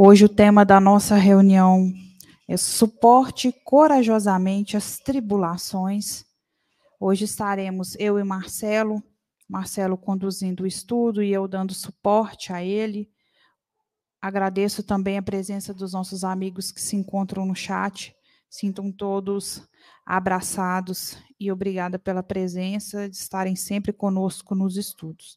Hoje o tema da nossa reunião é suporte corajosamente as tribulações. Hoje estaremos eu e Marcelo, Marcelo conduzindo o estudo e eu dando suporte a ele. Agradeço também a presença dos nossos amigos que se encontram no chat. Sintam todos abraçados e obrigada pela presença, de estarem sempre conosco nos estudos.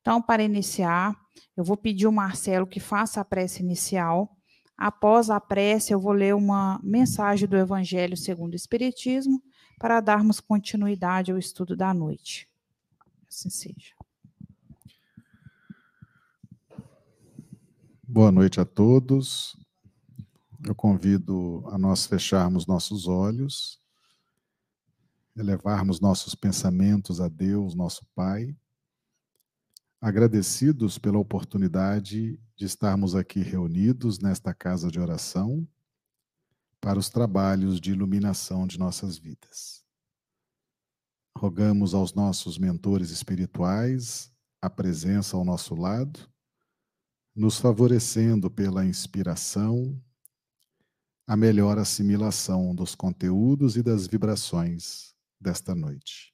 Então, para iniciar, eu vou pedir ao Marcelo que faça a prece inicial. Após a prece, eu vou ler uma mensagem do Evangelho segundo o Espiritismo para darmos continuidade ao estudo da noite. Assim seja. Boa noite a todos. Eu convido a nós fecharmos nossos olhos, elevarmos nossos pensamentos a Deus, nosso Pai, agradecidos pela oportunidade de estarmos aqui reunidos nesta casa de oração para os trabalhos de iluminação de nossas vidas. Rogamos aos nossos mentores espirituais a presença ao nosso lado, nos favorecendo pela inspiração, a melhor assimilação dos conteúdos e das vibrações desta noite.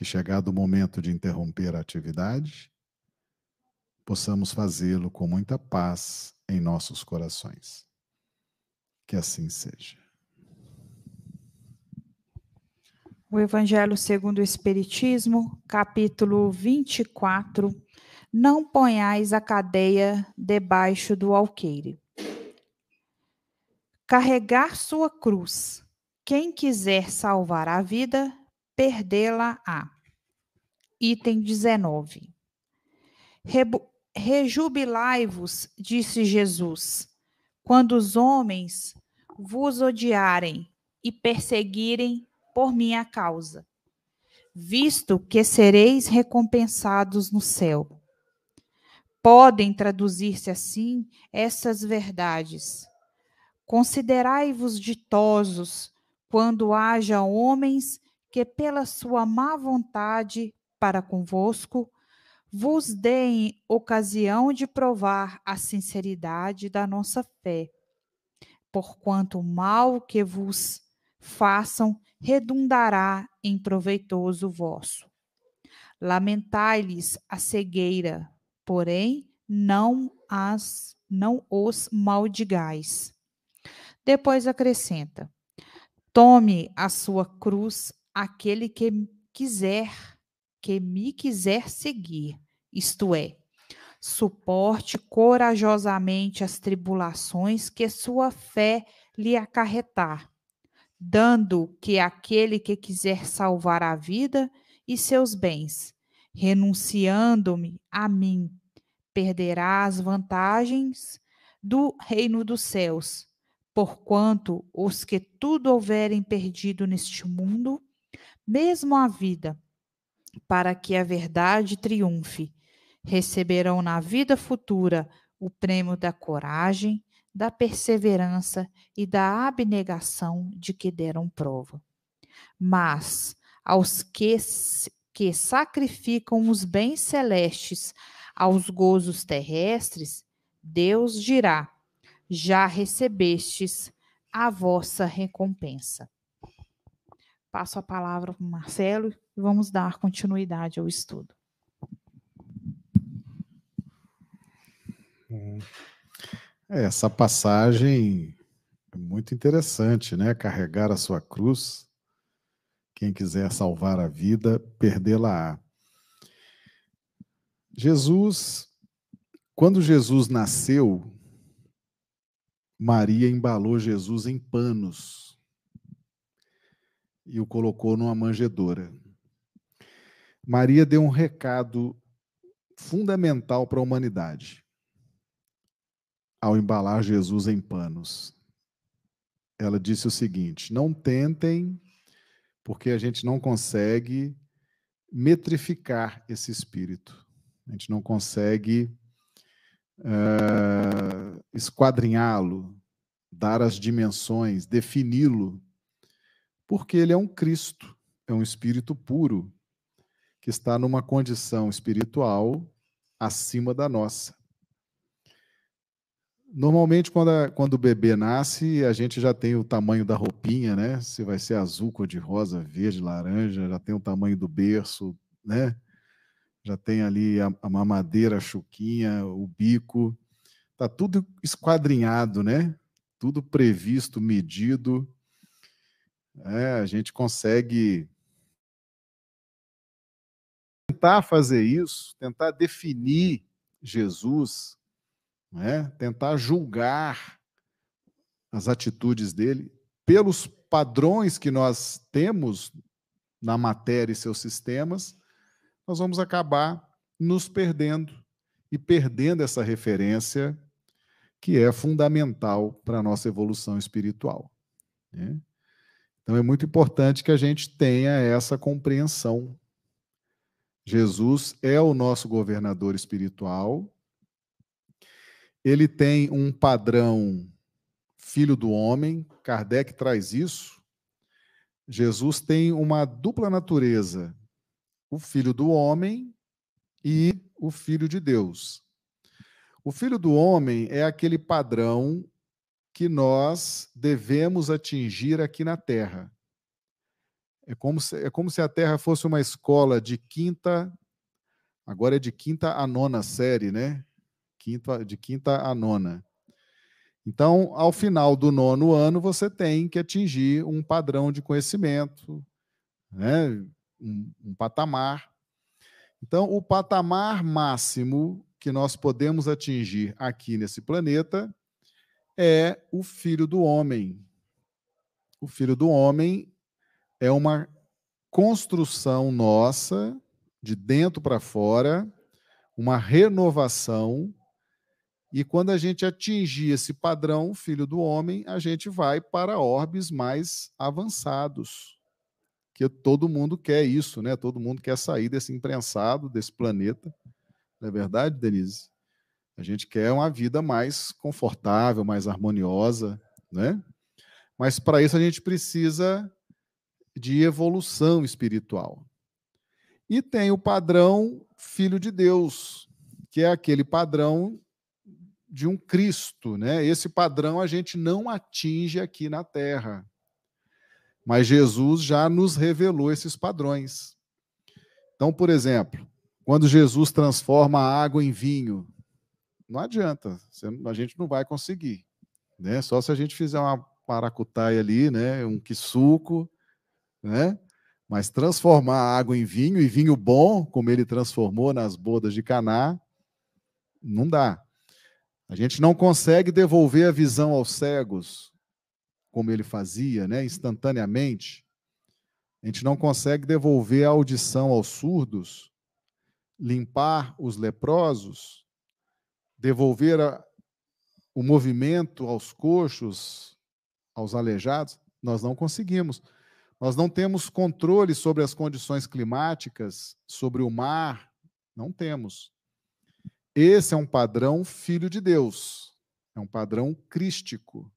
Que, chegado o momento de interromper a atividade, possamos fazê-lo com muita paz em nossos corações. Que assim seja. O Evangelho segundo o Espiritismo, capítulo 24. Não ponhais a cadeia debaixo do alqueire. Carregar sua cruz. Quem quiser salvar a vida, perdê-la-á. Item 19. Rejubilai-vos, disse Jesus, quando os homens vos odiarem e perseguirem por minha causa, visto que sereis recompensados no céu. Podem traduzir-se assim essas verdades Considerai-vos ditosos quando haja homens que, pela sua má vontade para convosco, vos deem ocasião de provar a sinceridade da nossa fé. Porquanto o mal que vos façam redundará em proveitoso vosso. Lamentai-lhes a cegueira, porém não as não os maldigais. Depois acrescenta: Tome a sua cruz aquele que quiser, que me quiser seguir, isto é, suporte corajosamente as tribulações que sua fé lhe acarretar, dando que aquele que quiser salvar a vida e seus bens, renunciando-me a mim, perderá as vantagens do reino dos céus Porquanto os que tudo houverem perdido neste mundo, mesmo a vida, para que a verdade triunfe, receberão na vida futura o prêmio da coragem, da perseverança e da abnegação de que deram prova. Mas aos que, que sacrificam os bens celestes aos gozos terrestres, Deus dirá: já recebestes a vossa recompensa. Passo a palavra para o Marcelo e vamos dar continuidade ao estudo. É, essa passagem é muito interessante, né? Carregar a sua cruz. Quem quiser salvar a vida, perdê-la-á. Jesus, quando Jesus nasceu, Maria embalou Jesus em panos e o colocou numa manjedoura. Maria deu um recado fundamental para a humanidade ao embalar Jesus em panos. Ela disse o seguinte: não tentem, porque a gente não consegue metrificar esse espírito. A gente não consegue uh, esquadrinhá-lo, dar as dimensões, defini-lo, porque ele é um Cristo, é um espírito puro, que está numa condição espiritual acima da nossa. Normalmente, quando, a, quando o bebê nasce, a gente já tem o tamanho da roupinha, né? Se vai ser azul, cor de rosa, verde, laranja, já tem o tamanho do berço, né? Já tem ali a, a mamadeira, a chuquinha, o bico. Tá tudo esquadrinhado, né? Tudo previsto, medido. É, a gente consegue tentar fazer isso, tentar definir Jesus né? tentar julgar as atitudes dele pelos padrões que nós temos na matéria e seus sistemas, nós vamos acabar nos perdendo e perdendo essa referência que é fundamental para a nossa evolução espiritual. Né? Então é muito importante que a gente tenha essa compreensão. Jesus é o nosso governador espiritual, ele tem um padrão filho do homem, Kardec traz isso. Jesus tem uma dupla natureza, o filho do homem e o filho de Deus. O filho do homem é aquele padrão que nós devemos atingir aqui na Terra. É como se, é como se a Terra fosse uma escola de quinta, agora é de quinta a nona série, né? quinta, de quinta a nona. Então, ao final do nono ano, você tem que atingir um padrão de conhecimento, né? um, um patamar. Então, o patamar máximo que nós podemos atingir aqui nesse planeta é o Filho do Homem. O Filho do Homem é uma construção nossa, de dentro para fora, uma renovação e quando a gente atingir esse padrão, filho do homem, a gente vai para orbes mais avançados. Que todo mundo quer isso, né? Todo mundo quer sair desse imprensado, desse planeta. Não é verdade, Denise? A gente quer uma vida mais confortável, mais harmoniosa, né? Mas para isso a gente precisa de evolução espiritual. E tem o padrão filho de Deus, que é aquele padrão de um Cristo, né? Esse padrão a gente não atinge aqui na Terra. Mas Jesus já nos revelou esses padrões. Então, por exemplo, quando Jesus transforma a água em vinho, não adianta, a gente não vai conseguir, né? Só se a gente fizer uma paracutaia ali, né, um quisuco, né? Mas transformar a água em vinho e vinho bom, como ele transformou nas bodas de Caná, não dá. A gente não consegue devolver a visão aos cegos, como ele fazia, né, instantaneamente. A gente não consegue devolver a audição aos surdos, limpar os leprosos, devolver a, o movimento aos coxos, aos aleijados. Nós não conseguimos. Nós não temos controle sobre as condições climáticas, sobre o mar. Não temos. Esse é um padrão filho de Deus, é um padrão crístico,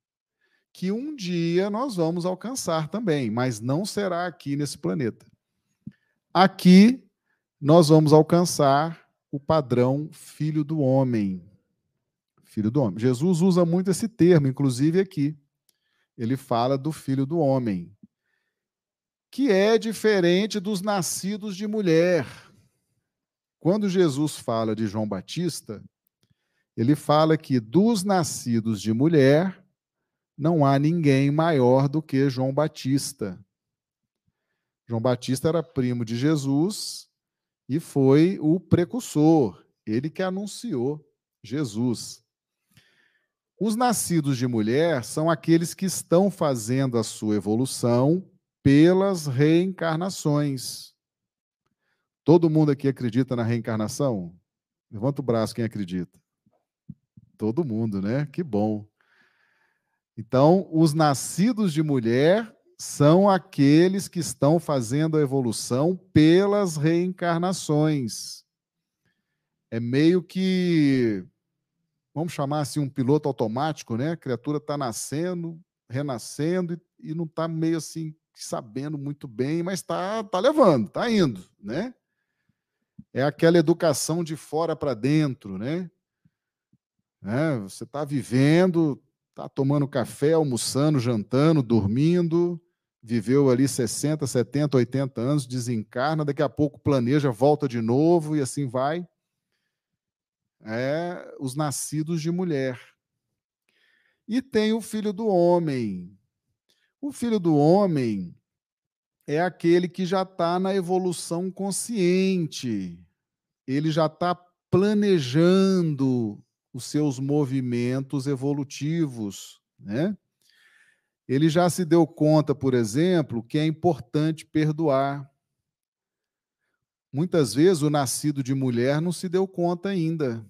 que um dia nós vamos alcançar também, mas não será aqui nesse planeta. Aqui nós vamos alcançar o padrão filho do homem. Filho do homem. Jesus usa muito esse termo, inclusive aqui. Ele fala do filho do homem, que é diferente dos nascidos de mulher. Quando Jesus fala de João Batista, ele fala que dos nascidos de mulher não há ninguém maior do que João Batista. João Batista era primo de Jesus e foi o precursor, ele que anunciou Jesus. Os nascidos de mulher são aqueles que estão fazendo a sua evolução pelas reencarnações. Todo mundo aqui acredita na reencarnação? Levanta o braço quem acredita. Todo mundo, né? Que bom. Então, os nascidos de mulher são aqueles que estão fazendo a evolução pelas reencarnações. É meio que, vamos chamar assim, um piloto automático, né? A criatura está nascendo, renascendo e, e não está meio assim sabendo muito bem, mas está tá levando, está indo, né? É aquela educação de fora para dentro, né? Né? Você está vivendo, está tomando café, almoçando, jantando, dormindo, viveu ali 60, 70, 80 anos, desencarna, daqui a pouco planeja, volta de novo e assim vai. É os nascidos de mulher. E tem o filho do homem. O filho do homem é aquele que já está na evolução consciente, ele já está planejando os seus movimentos evolutivos, né? Ele já se deu conta, por exemplo, que é importante perdoar. Muitas vezes o nascido de mulher não se deu conta ainda.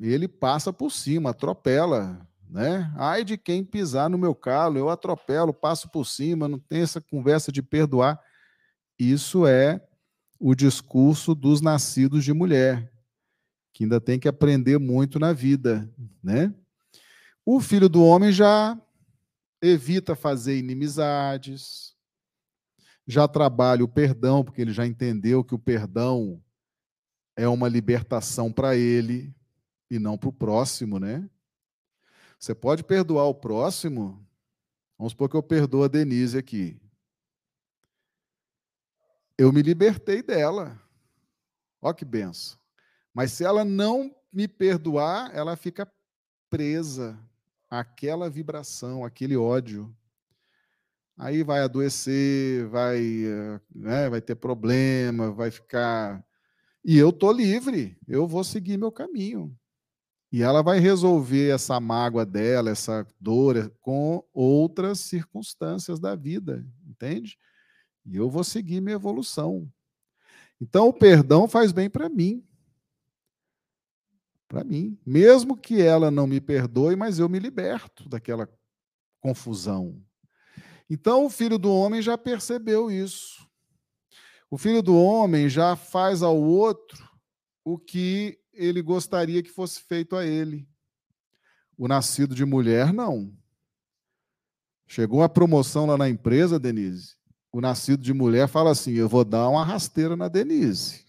Ele passa por cima, atropela, né? Ai de quem pisar no meu calo, eu atropelo, passo por cima, não tem essa conversa de perdoar. Isso é o discurso dos nascidos de mulher, que ainda tem que aprender muito na vida, né? O filho do homem já evita fazer inimizades, já trabalha o perdão, porque ele já entendeu que o perdão é uma libertação para ele e não para o próximo, né? Você pode perdoar o próximo. Vamos supor que eu perdoo a Denise aqui. Eu me libertei dela. Olha que benção. Mas se ela não me perdoar, ela fica presa àquela vibração, aquele ódio. Aí vai adoecer, vai, né, vai ter problema, vai ficar. E eu tô livre, eu vou seguir meu caminho. E ela vai resolver essa mágoa dela, essa dor, com outras circunstâncias da vida, entende? E eu vou seguir minha evolução. Então, o perdão faz bem para mim. Para mim. Mesmo que ela não me perdoe, mas eu me liberto daquela confusão. Então, o filho do homem já percebeu isso. O filho do homem já faz ao outro o que ele gostaria que fosse feito a ele. O nascido de mulher, não. Chegou a promoção lá na empresa, Denise. O nascido de mulher fala assim: eu vou dar uma rasteira na Denise.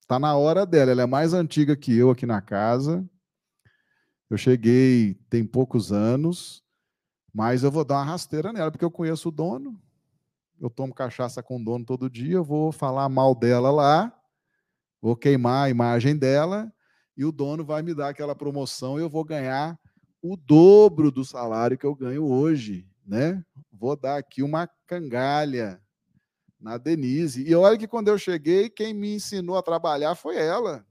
Está na hora dela. Ela é mais antiga que eu aqui na casa. Eu cheguei tem poucos anos, mas eu vou dar uma rasteira nela, porque eu conheço o dono. Eu tomo cachaça com o dono todo dia, eu vou falar mal dela lá vou queimar a imagem dela e o dono vai me dar aquela promoção e eu vou ganhar o dobro do salário que eu ganho hoje, né? Vou dar aqui uma cangalha na Denise. E olha que quando eu cheguei, quem me ensinou a trabalhar foi ela.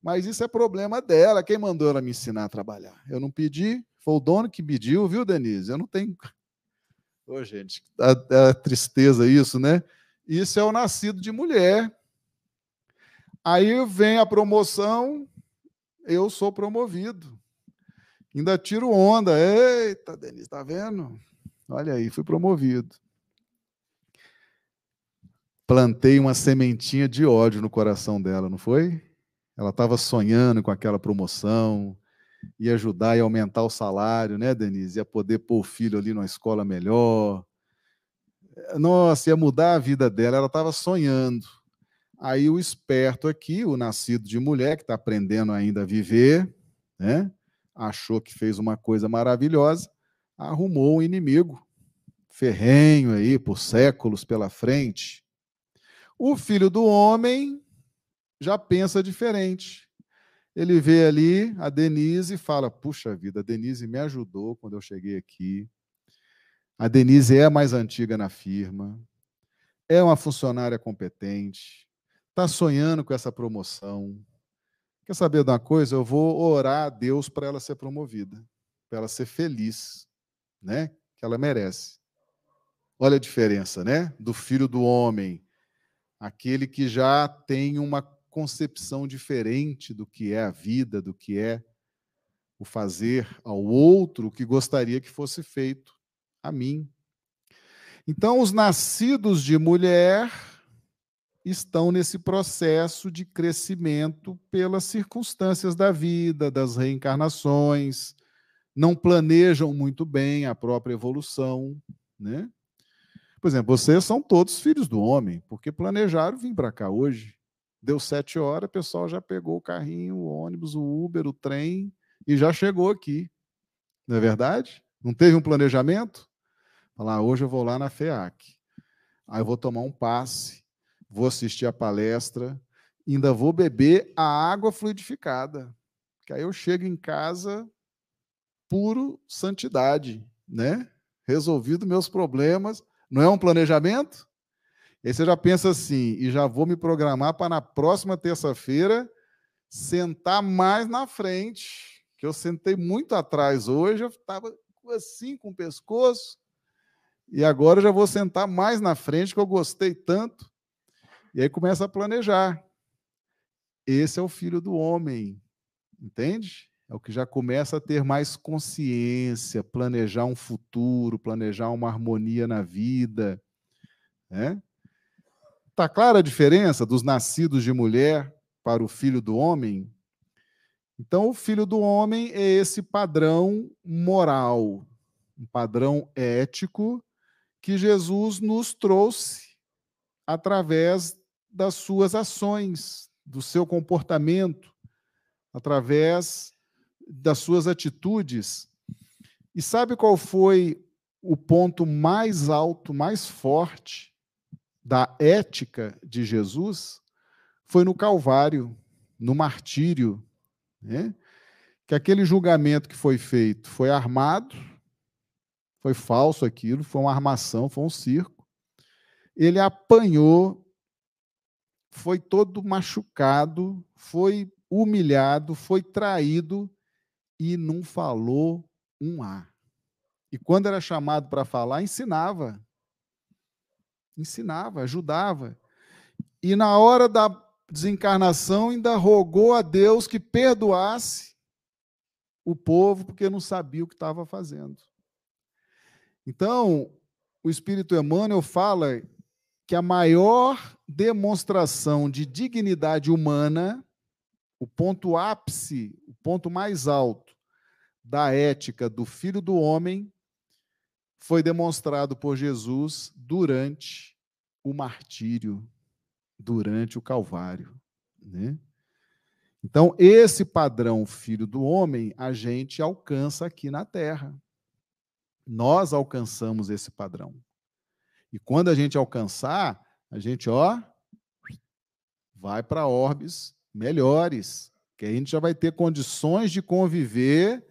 Mas isso é problema dela. Quem mandou ela me ensinar a trabalhar? Eu não pedi, foi o dono que pediu, viu, Denise? Eu não tenho. Ô, gente, a, a tristeza isso, né? Isso é o nascido de mulher. Aí vem a promoção, eu sou promovido. Ainda tiro onda. Eita, Denise, tá vendo? Olha aí, fui promovido. Plantei uma sementinha de ódio no coração dela, não foi? Ela estava sonhando com aquela promoção, ia ajudar e aumentar o salário, né, Denise? Ia poder pôr o filho ali numa escola melhor. Nossa, ia mudar a vida dela. Ela estava sonhando. Aí o esperto aqui, o nascido de mulher, que está aprendendo ainda a viver, né? achou que fez uma coisa maravilhosa, arrumou um inimigo ferrenho aí por séculos pela frente. O filho do homem já pensa diferente. Ele vê ali a Denise e fala: Puxa vida, a Denise me ajudou quando eu cheguei aqui. A Denise é a mais antiga na firma, é uma funcionária competente, está sonhando com essa promoção. Quer saber de uma coisa? Eu vou orar a Deus para ela ser promovida, para ela ser feliz, né? Que ela merece. Olha a diferença, né? Do filho do homem, aquele que já tem uma concepção diferente do que é a vida, do que é o fazer ao outro o que gostaria que fosse feito a mim. Então, os nascidos de mulher estão nesse processo de crescimento pelas circunstâncias da vida, das reencarnações, não planejam muito bem a própria evolução, né? Por exemplo, vocês são todos filhos do homem, porque planejaram vir para cá hoje. Deu sete horas, o pessoal já pegou o carrinho, o ônibus, o Uber, o trem, e já chegou aqui. Não é verdade? Não teve um planejamento? Falar, ah, hoje eu vou lá na FEAC. Aí eu vou tomar um passe, vou assistir a palestra, ainda vou beber a água fluidificada. Que aí eu chego em casa puro santidade, né? Resolvido meus problemas. Não é um planejamento? Aí você já pensa assim, e já vou me programar para na próxima terça-feira sentar mais na frente, que eu sentei muito atrás hoje, eu estava assim com o pescoço, e agora eu já vou sentar mais na frente, que eu gostei tanto. E aí começa a planejar. Esse é o filho do homem, entende? É o que já começa a ter mais consciência, planejar um futuro, planejar uma harmonia na vida. Né? Tá clara a diferença dos nascidos de mulher para o filho do homem? Então, o filho do homem é esse padrão moral, um padrão ético que Jesus nos trouxe através das suas ações, do seu comportamento, através das suas atitudes. E sabe qual foi o ponto mais alto, mais forte da ética de Jesus? Foi no Calvário, no martírio, né? que aquele julgamento que foi feito foi armado, foi falso aquilo, foi uma armação, foi um circo. Ele apanhou, foi todo machucado, foi humilhado, foi traído e não falou um A. E quando era chamado para falar, ensinava. Ensinava, ajudava. E na hora da desencarnação, ainda rogou a Deus que perdoasse o povo, porque não sabia o que estava fazendo. Então, o Espírito Emmanuel fala que a maior demonstração de dignidade humana, o ponto ápice, o ponto mais alto, da ética do Filho do Homem foi demonstrado por Jesus durante o martírio, durante o Calvário. Né? Então, esse padrão Filho do Homem a gente alcança aqui na Terra. Nós alcançamos esse padrão. E quando a gente alcançar, a gente, ó, vai para orbes melhores, que a gente já vai ter condições de conviver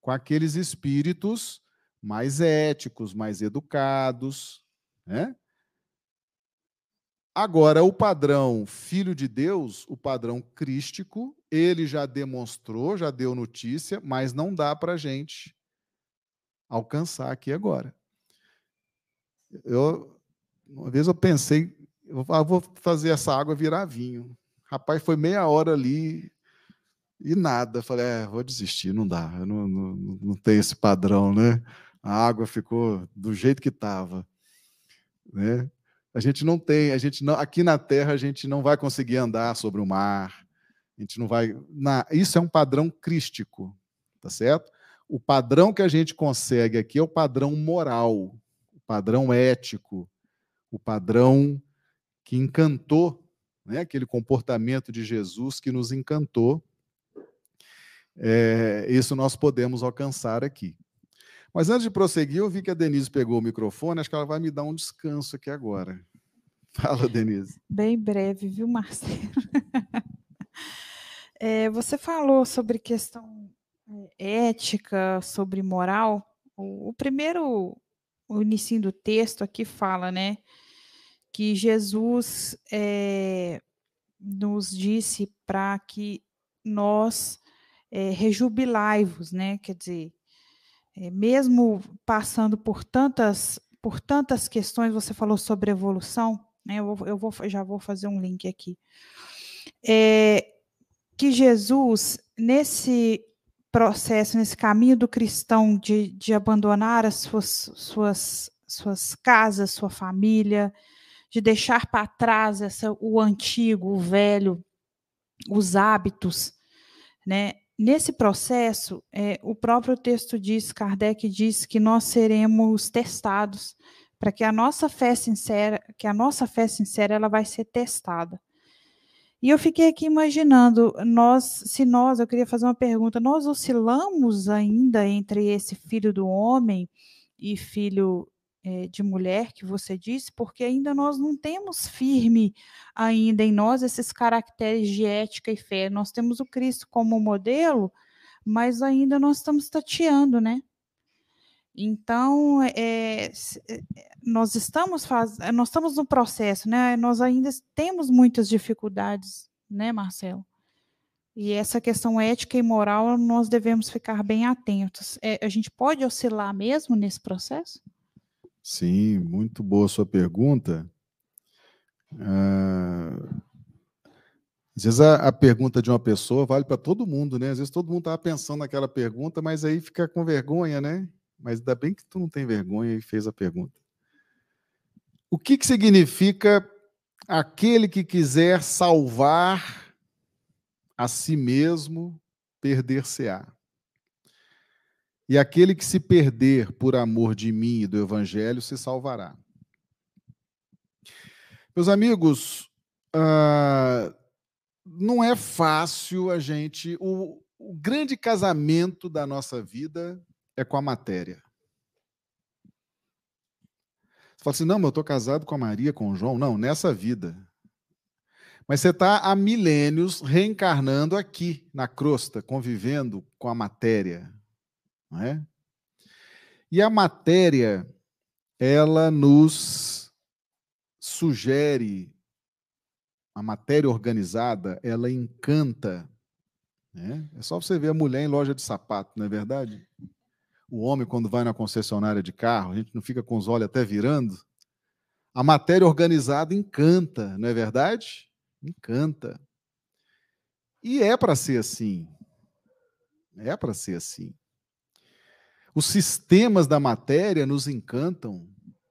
com aqueles espíritos mais éticos, mais educados, né? Agora, o padrão filho de Deus, o padrão crístico, ele já demonstrou, já deu notícia, mas não dá para a gente alcançar aqui agora. Eu, uma vez eu pensei, eu vou fazer essa água virar vinho. Rapaz, foi meia hora ali, e nada. Falei, é, vou desistir, não dá, eu não, não, não tem esse padrão, né? A água ficou do jeito que estava. Né? A gente não tem, a gente não, aqui na Terra a gente não vai conseguir andar sobre o mar. A gente não vai. Na, isso é um padrão crístico, tá certo? O padrão que a gente consegue aqui é o padrão moral, padrão ético, o padrão que encantou, né? aquele comportamento de Jesus que nos encantou é, isso nós podemos alcançar aqui. Mas antes de prosseguir, eu vi que a Denise pegou o microfone, acho que ela vai me dar um descanso aqui agora. Fala, Denise. Bem breve, viu, Marcelo? é, você falou sobre questão é, ética, sobre moral. O, o primeiro, o início do texto aqui fala, né, que Jesus é, nos disse para que nós é, rejubilai-vos, né? Quer dizer, é, mesmo passando por tantas, por tantas questões, você falou sobre evolução, né? Eu, vou, eu vou, já vou fazer um link aqui. É, que Jesus, nesse processo, nesse caminho do cristão de, de abandonar as suas, suas, suas casas, sua família, de deixar para trás essa, o antigo, o velho, os hábitos, né? Nesse processo, é, o próprio texto diz, Kardec diz que nós seremos testados para que a nossa fé sincera, que a nossa fé sincera, ela vai ser testada. E eu fiquei aqui imaginando, nós, se nós, eu queria fazer uma pergunta, nós oscilamos ainda entre esse filho do homem e filho é, de mulher que você disse, porque ainda nós não temos firme ainda em nós esses caracteres de ética e fé. Nós temos o Cristo como modelo, mas ainda nós estamos tateando, né? Então, é, nós estamos faz, nós estamos no processo, né? Nós ainda temos muitas dificuldades, né, Marcelo? E essa questão ética e moral nós devemos ficar bem atentos. É, a gente pode oscilar mesmo nesse processo? Sim, muito boa sua pergunta. Ah, às vezes a, a, pergunta de uma pessoa vale para todo mundo, né? Às vezes todo mundo estava pensando naquela pergunta, mas aí fica com vergonha, né? Mas ainda bem que tu não tem vergonha e fez a pergunta. O que, que significa aquele que quiser salvar a si mesmo, perder-se-á? E aquele que se perder por amor de mim e do Evangelho se salvará. Meus amigos, uh, não é fácil a gente. O, o grande casamento da nossa vida é com a matéria. Você fala assim: não, mas eu estou casado com a Maria, com o João. Não, nessa vida. Mas você está há milênios reencarnando aqui, na crosta, convivendo com a matéria. Não é? E a matéria, ela nos sugere, a matéria organizada, ela encanta. Né? É só você ver a mulher em loja de sapato, não é verdade? O homem, quando vai na concessionária de carro, a gente não fica com os olhos até virando. A matéria organizada encanta, não é verdade? Encanta. E é para ser assim. É para ser assim. Os sistemas da matéria nos encantam.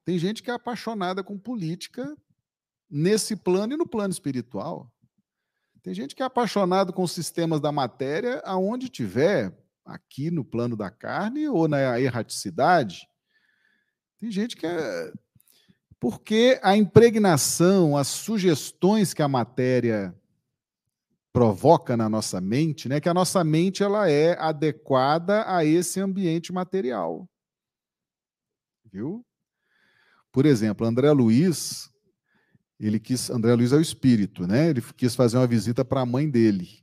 Tem gente que é apaixonada com política nesse plano e no plano espiritual. Tem gente que é apaixonado com os sistemas da matéria aonde tiver, aqui no plano da carne ou na erraticidade. Tem gente que é. Porque a impregnação, as sugestões que a matéria provoca na nossa mente, né, que a nossa mente ela é adequada a esse ambiente material. Viu? Por exemplo, André Luiz, ele quis, André Luiz é o espírito, né? Ele quis fazer uma visita para a mãe dele,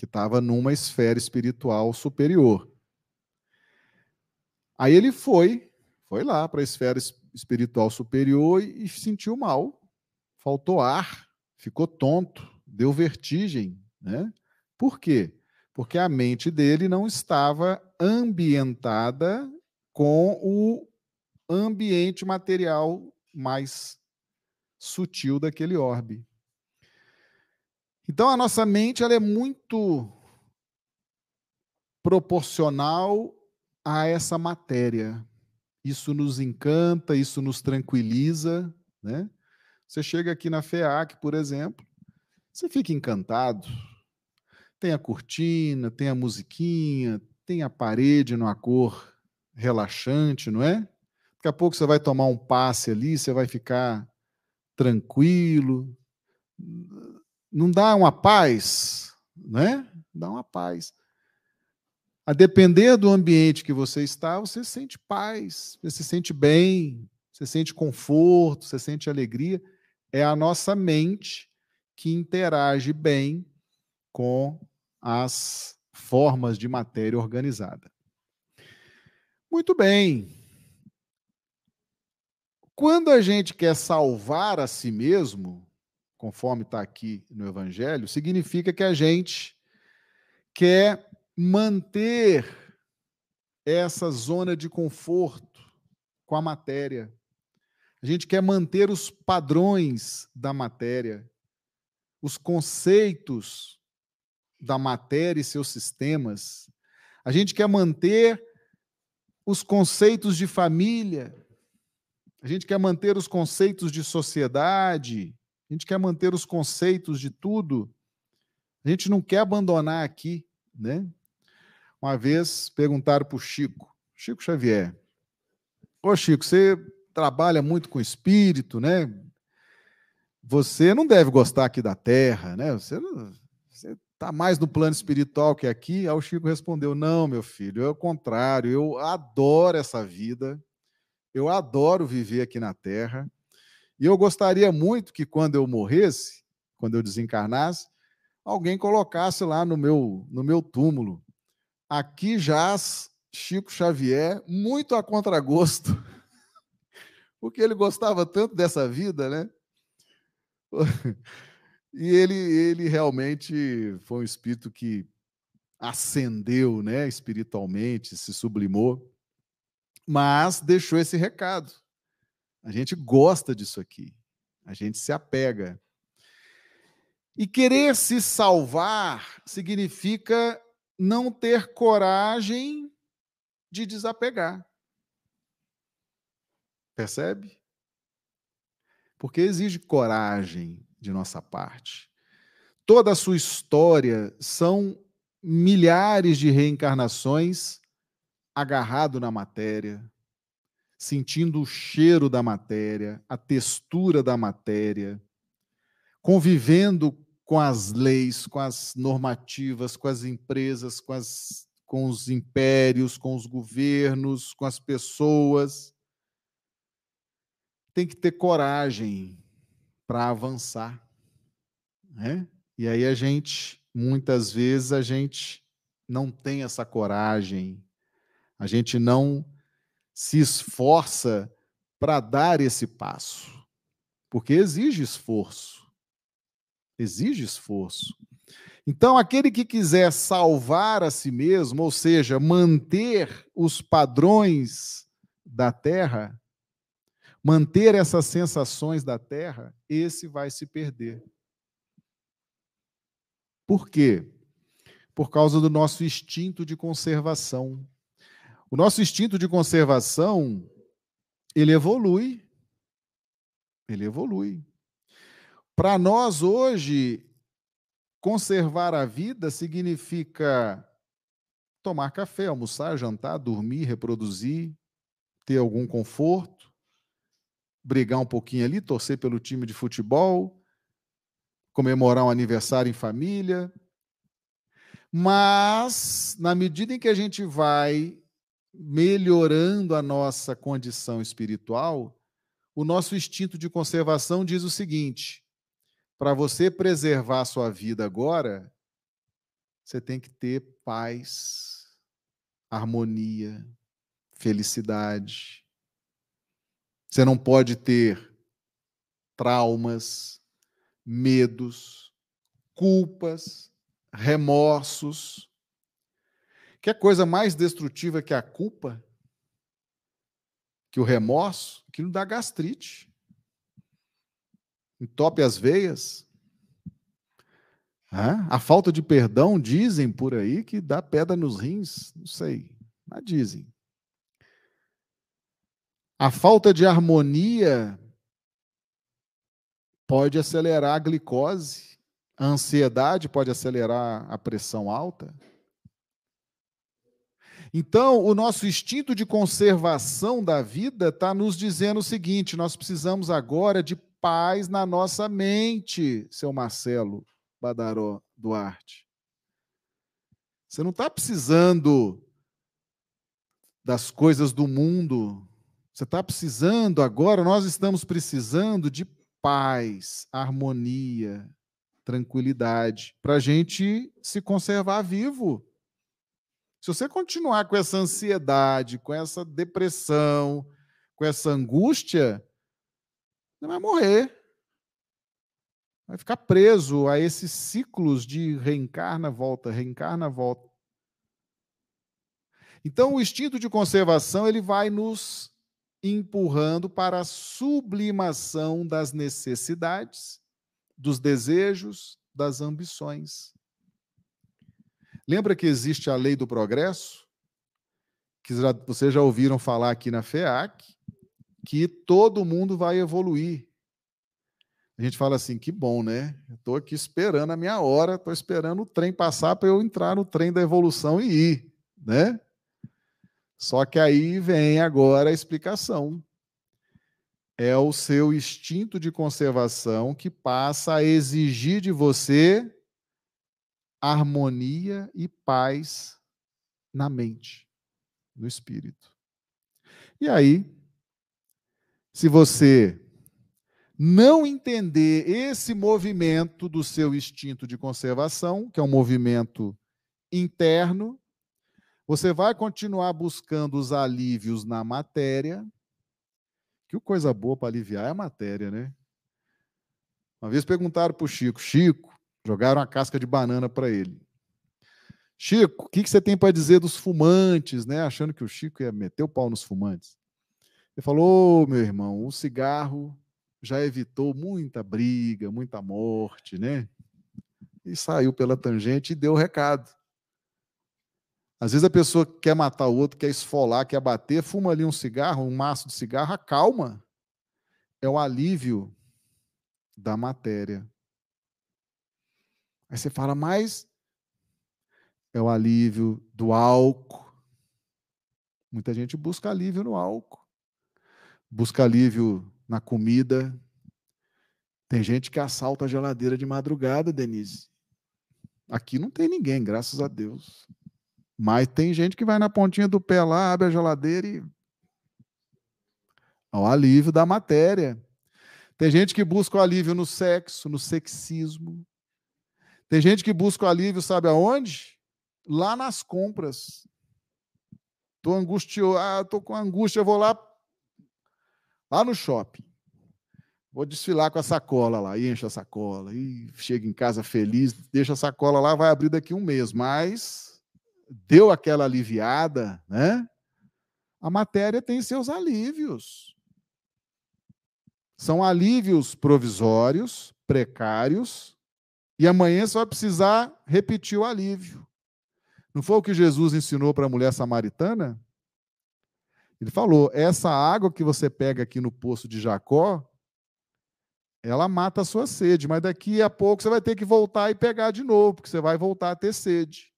que estava numa esfera espiritual superior. Aí ele foi, foi lá para a esfera espiritual superior e sentiu mal, faltou ar, ficou tonto, deu vertigem. Né? Por quê? Porque a mente dele não estava ambientada com o ambiente material mais sutil daquele orbe. Então a nossa mente ela é muito proporcional a essa matéria. Isso nos encanta, isso nos tranquiliza, né? Você chega aqui na FEAC, por exemplo, você fica encantado. Tem a cortina, tem a musiquinha, tem a parede numa cor relaxante, não é? Daqui a pouco você vai tomar um passe ali, você vai ficar tranquilo. Não dá uma paz, né? Dá uma paz. A depender do ambiente que você está, você sente paz, você se sente bem, você sente conforto, você sente alegria. É a nossa mente que interage bem com as formas de matéria organizada. Muito bem. Quando a gente quer salvar a si mesmo, conforme está aqui no Evangelho, significa que a gente quer manter essa zona de conforto com a matéria. A gente quer manter os padrões da matéria os conceitos da matéria e seus sistemas. A gente quer manter os conceitos de família. A gente quer manter os conceitos de sociedade. A gente quer manter os conceitos de tudo. A gente não quer abandonar aqui, né? Uma vez perguntaram para o Chico, Chico Xavier, ô Chico, você trabalha muito com espírito, né? você não deve gostar aqui da terra, né? Você está mais no plano espiritual que aqui. Aí o Chico respondeu: Não, meu filho, é o contrário. Eu adoro essa vida, eu adoro viver aqui na terra. E eu gostaria muito que quando eu morresse, quando eu desencarnasse, alguém colocasse lá no meu, no meu túmulo. Aqui jaz Chico Xavier, muito a contragosto, porque ele gostava tanto dessa vida, né? E ele, ele realmente foi um espírito que ascendeu, né, espiritualmente, se sublimou, mas deixou esse recado. A gente gosta disso aqui. A gente se apega. E querer se salvar significa não ter coragem de desapegar. Percebe? Porque exige coragem de nossa parte. Toda a sua história são milhares de reencarnações agarrado na matéria, sentindo o cheiro da matéria, a textura da matéria, convivendo com as leis, com as normativas, com as empresas, com, as, com os impérios, com os governos, com as pessoas. Tem que ter coragem para avançar. Né? E aí a gente, muitas vezes, a gente não tem essa coragem, a gente não se esforça para dar esse passo, porque exige esforço exige esforço. Então, aquele que quiser salvar a si mesmo, ou seja, manter os padrões da terra, manter essas sensações da terra, esse vai se perder. Por quê? Por causa do nosso instinto de conservação. O nosso instinto de conservação, ele evolui. Ele evolui. Para nós hoje, conservar a vida significa tomar café, almoçar, jantar, dormir, reproduzir, ter algum conforto, brigar um pouquinho ali, torcer pelo time de futebol, comemorar um aniversário em família. Mas, na medida em que a gente vai melhorando a nossa condição espiritual, o nosso instinto de conservação diz o seguinte: para você preservar a sua vida agora, você tem que ter paz, harmonia, felicidade. Você não pode ter traumas, medos, culpas, remorsos. Que é coisa mais destrutiva que a culpa? Que o remorso? Aquilo dá gastrite entope as veias. A falta de perdão, dizem por aí que dá pedra nos rins, não sei, mas dizem. A falta de harmonia pode acelerar a glicose, a ansiedade pode acelerar a pressão alta. Então, o nosso instinto de conservação da vida está nos dizendo o seguinte: nós precisamos agora de paz na nossa mente, seu Marcelo Badaró Duarte. Você não está precisando das coisas do mundo. Você está precisando agora, nós estamos precisando de paz, harmonia, tranquilidade, para a gente se conservar vivo. Se você continuar com essa ansiedade, com essa depressão, com essa angústia, você vai morrer. Vai ficar preso a esses ciclos de reencarna, volta, reencarna, volta. Então, o instinto de conservação ele vai nos empurrando para a sublimação das necessidades, dos desejos, das ambições. Lembra que existe a lei do progresso? Que já, vocês já ouviram falar aqui na FEAC, que todo mundo vai evoluir. A gente fala assim, que bom, né? Estou aqui esperando a minha hora, estou esperando o trem passar para eu entrar no trem da evolução e ir, né? Só que aí vem agora a explicação. é o seu instinto de conservação que passa a exigir de você harmonia e paz na mente, no espírito. E aí, se você não entender esse movimento do seu instinto de conservação, que é um movimento interno, você vai continuar buscando os alívios na matéria, que coisa boa para aliviar é a matéria, né? Uma vez perguntaram para o Chico, Chico, jogaram a casca de banana para ele. Chico, o que, que você tem para dizer dos fumantes, né? Achando que o Chico ia meter o pau nos fumantes. Ele falou, oh, meu irmão, o cigarro já evitou muita briga, muita morte, né? E saiu pela tangente e deu o recado. Às vezes a pessoa quer matar o outro, quer esfolar, quer bater, fuma ali um cigarro, um maço de cigarro, acalma. É o alívio da matéria. Aí você fala, mas é o alívio do álcool. Muita gente busca alívio no álcool. Busca alívio na comida. Tem gente que assalta a geladeira de madrugada, Denise. Aqui não tem ninguém, graças a Deus. Mas tem gente que vai na pontinha do pé lá, abre a geladeira e. É o alívio da matéria. Tem gente que busca o alívio no sexo, no sexismo. Tem gente que busca o alívio, sabe aonde? Lá nas compras. Estou angustiado, ah, estou com angústia, vou lá, lá no shopping. Vou desfilar com a sacola lá, e encho a sacola, e chego em casa feliz, deixa a sacola lá, vai abrir daqui um mês, mas deu aquela aliviada, né? A matéria tem seus alívios. São alívios provisórios, precários, e amanhã você vai precisar repetir o alívio. Não foi o que Jesus ensinou para a mulher samaritana? Ele falou: essa água que você pega aqui no poço de Jacó, ela mata a sua sede, mas daqui a pouco você vai ter que voltar e pegar de novo, porque você vai voltar a ter sede.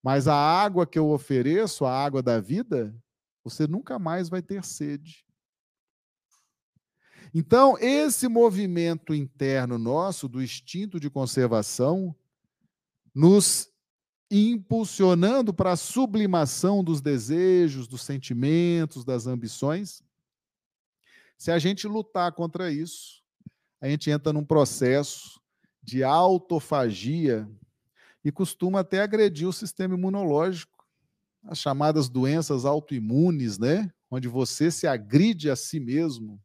Mas a água que eu ofereço, a água da vida, você nunca mais vai ter sede. Então, esse movimento interno nosso, do instinto de conservação, nos impulsionando para a sublimação dos desejos, dos sentimentos, das ambições. Se a gente lutar contra isso, a gente entra num processo de autofagia e costuma até agredir o sistema imunológico, as chamadas doenças autoimunes, né? Onde você se agride a si mesmo.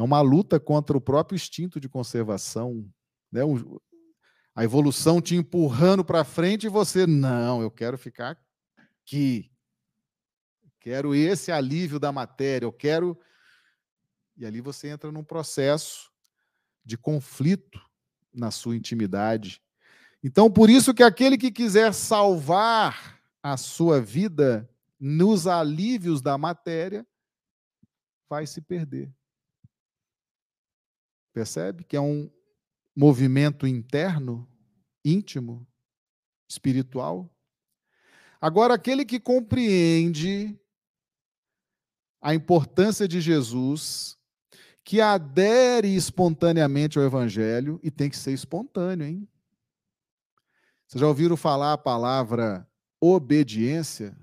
É uma luta contra o próprio instinto de conservação, né? A evolução te empurrando para frente e você, não, eu quero ficar aqui. Quero esse alívio da matéria, eu quero. E ali você entra num processo de conflito na sua intimidade, então, por isso que aquele que quiser salvar a sua vida nos alívios da matéria, vai se perder. Percebe que é um movimento interno, íntimo, espiritual? Agora, aquele que compreende a importância de Jesus, que adere espontaneamente ao Evangelho, e tem que ser espontâneo, hein? Vocês já ouviram falar a palavra obediência?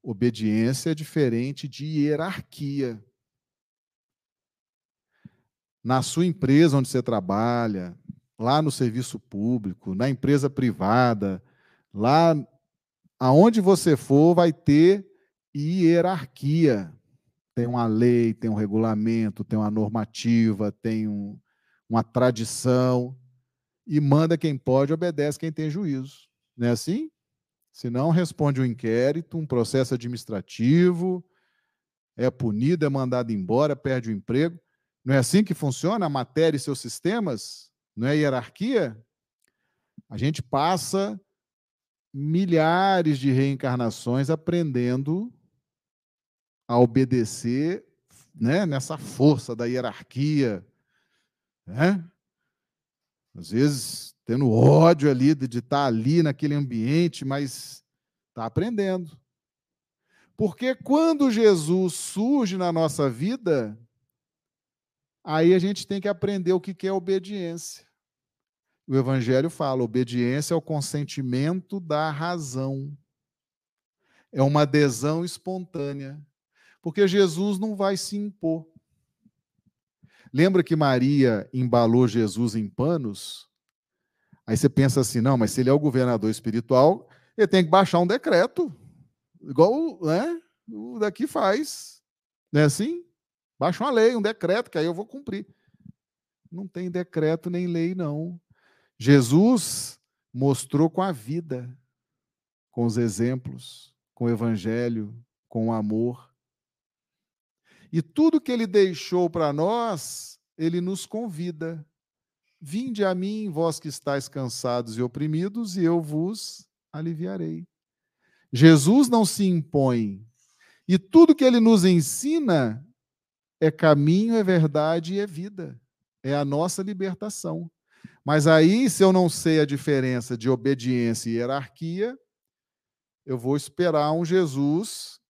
Obediência é diferente de hierarquia. Na sua empresa onde você trabalha, lá no serviço público, na empresa privada, lá aonde você for, vai ter hierarquia. Tem uma lei, tem um regulamento, tem uma normativa, tem um, uma tradição e manda quem pode, obedece quem tem juízo. Não é assim? Se não, responde um inquérito, um processo administrativo, é punido, é mandado embora, perde o emprego. Não é assim que funciona a matéria e seus sistemas? Não é hierarquia? A gente passa milhares de reencarnações aprendendo a obedecer né, nessa força da hierarquia. Né? Às vezes tendo ódio ali de estar ali naquele ambiente, mas está aprendendo. Porque quando Jesus surge na nossa vida, aí a gente tem que aprender o que é obediência. O Evangelho fala: obediência é o consentimento da razão. É uma adesão espontânea. Porque Jesus não vai se impor. Lembra que Maria embalou Jesus em panos? Aí você pensa assim: não, mas se ele é o governador espiritual, ele tem que baixar um decreto. Igual né, o daqui faz. Não é assim? Baixa uma lei, um decreto, que aí eu vou cumprir. Não tem decreto nem lei, não. Jesus mostrou com a vida, com os exemplos, com o evangelho, com o amor. E tudo que ele deixou para nós, ele nos convida. Vinde a mim, vós que estáis cansados e oprimidos, e eu vos aliviarei. Jesus não se impõe. E tudo que ele nos ensina é caminho, é verdade e é vida. É a nossa libertação. Mas aí, se eu não sei a diferença de obediência e hierarquia, eu vou esperar um Jesus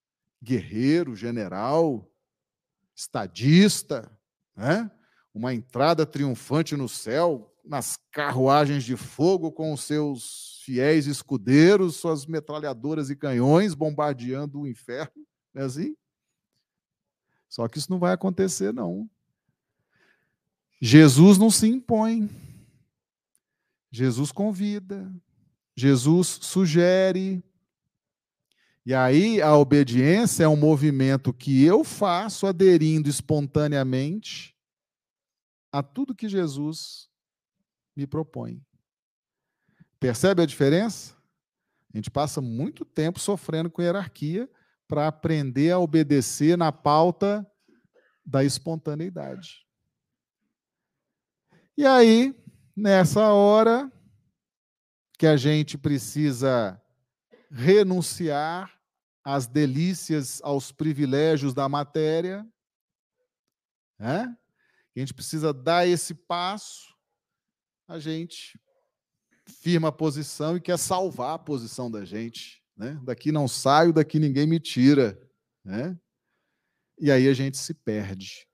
guerreiro, general, estadista, né? uma entrada triunfante no céu, nas carruagens de fogo com os seus fiéis escudeiros, suas metralhadoras e canhões bombardeando o inferno, não é assim? Só que isso não vai acontecer, não. Jesus não se impõe. Jesus convida. Jesus sugere. E aí a obediência é um movimento que eu faço aderindo espontaneamente a tudo que Jesus me propõe. Percebe a diferença? A gente passa muito tempo sofrendo com hierarquia para aprender a obedecer na pauta da espontaneidade. E aí, nessa hora que a gente precisa renunciar às delícias, aos privilégios da matéria. Né? A gente precisa dar esse passo, a gente firma a posição e quer salvar a posição da gente. Né? Daqui não saio, daqui ninguém me tira. Né? E aí a gente se perde.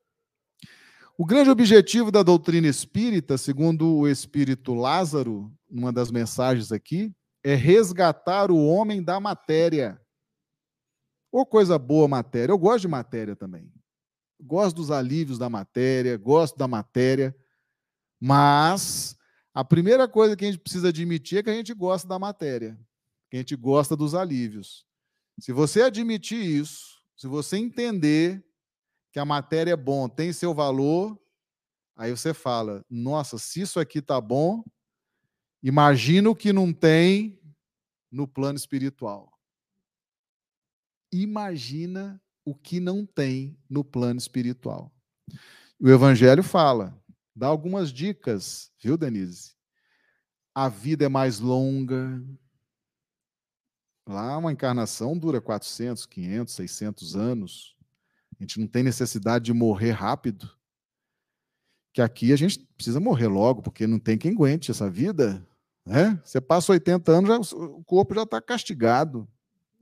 O grande objetivo da doutrina espírita, segundo o espírito Lázaro, numa das mensagens aqui, é resgatar o homem da matéria. Ou coisa boa matéria. Eu gosto de matéria também. Gosto dos alívios da matéria, gosto da matéria. Mas a primeira coisa que a gente precisa admitir é que a gente gosta da matéria, que a gente gosta dos alívios. Se você admitir isso, se você entender que a matéria é bom, tem seu valor, aí você fala: nossa, se isso aqui tá bom, imagina o que não tem no plano espiritual imagina o que não tem no plano espiritual. O Evangelho fala, dá algumas dicas, viu, Denise? A vida é mais longa. Lá, uma encarnação dura 400, 500, 600 anos. A gente não tem necessidade de morrer rápido. Que aqui a gente precisa morrer logo, porque não tem quem aguente essa vida. Né? Você passa 80 anos, já, o corpo já está castigado.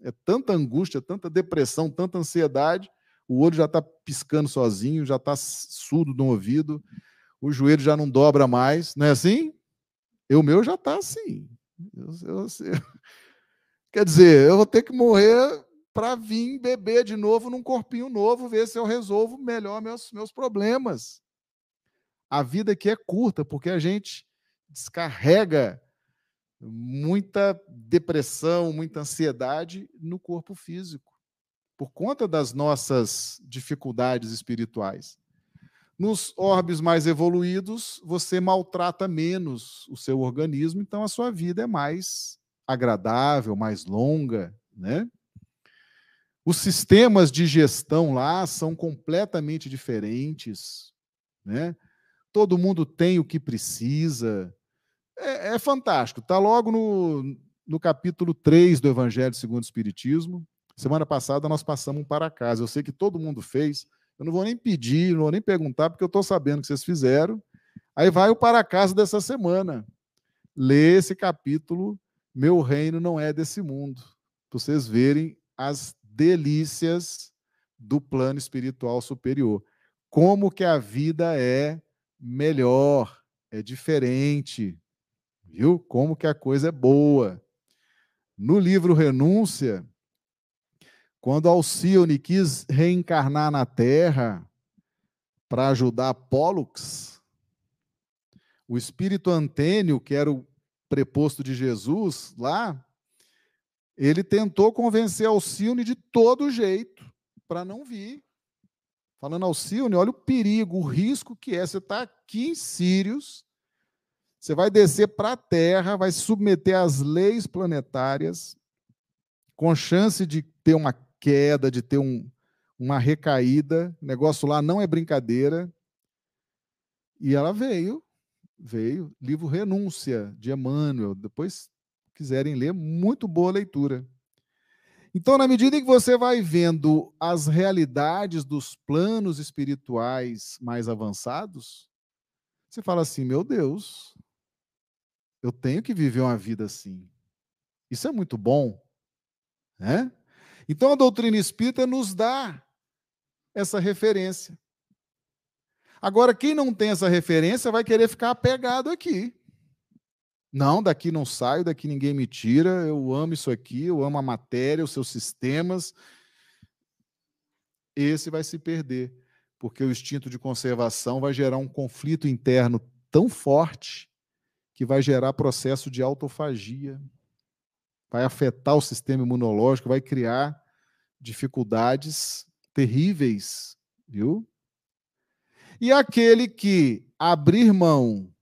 É tanta angústia, tanta depressão, tanta ansiedade, o olho já está piscando sozinho, já está surdo no ouvido, o joelho já não dobra mais, não é assim? E o meu já está assim. Eu, eu, eu, quer dizer, eu vou ter que morrer para vir beber de novo num corpinho novo, ver se eu resolvo melhor meus, meus problemas. A vida aqui é curta, porque a gente descarrega muita depressão, muita ansiedade no corpo físico, por conta das nossas dificuldades espirituais. Nos orbes mais evoluídos, você maltrata menos o seu organismo, então a sua vida é mais agradável, mais longa, né? Os sistemas de gestão lá são completamente diferentes, né? Todo mundo tem o que precisa, é, é fantástico. Está logo no, no capítulo 3 do Evangelho segundo o Espiritismo. Semana passada nós passamos um para casa. Eu sei que todo mundo fez. Eu não vou nem pedir, não vou nem perguntar, porque eu estou sabendo que vocês fizeram. Aí vai o para casa dessa semana. Lê esse capítulo, Meu Reino Não É Desse Mundo. Para vocês verem as delícias do plano espiritual superior. Como que a vida é melhor, é diferente, viu? Como que a coisa é boa. No livro Renúncia, quando Alcione quis reencarnar na Terra para ajudar Pólux, o espírito Antênio, que era o preposto de Jesus lá, ele tentou convencer Alcione de todo jeito para não vir. Falando, Alcione, olha o perigo, o risco que é. Você está aqui em Sírios, você vai descer para a Terra, vai se submeter às leis planetárias, com chance de ter uma queda, de ter um, uma recaída. O negócio lá não é brincadeira. E ela veio, veio, livro Renúncia, de Emmanuel. Depois, quiserem ler, muito boa leitura. Então, na medida em que você vai vendo as realidades dos planos espirituais mais avançados, você fala assim: meu Deus, eu tenho que viver uma vida assim. Isso é muito bom. Né? Então, a doutrina espírita nos dá essa referência. Agora, quem não tem essa referência vai querer ficar apegado aqui. Não, daqui não saio, daqui ninguém me tira. Eu amo isso aqui, eu amo a matéria, os seus sistemas. Esse vai se perder, porque o instinto de conservação vai gerar um conflito interno tão forte que vai gerar processo de autofagia, vai afetar o sistema imunológico, vai criar dificuldades terríveis, viu? E aquele que abrir mão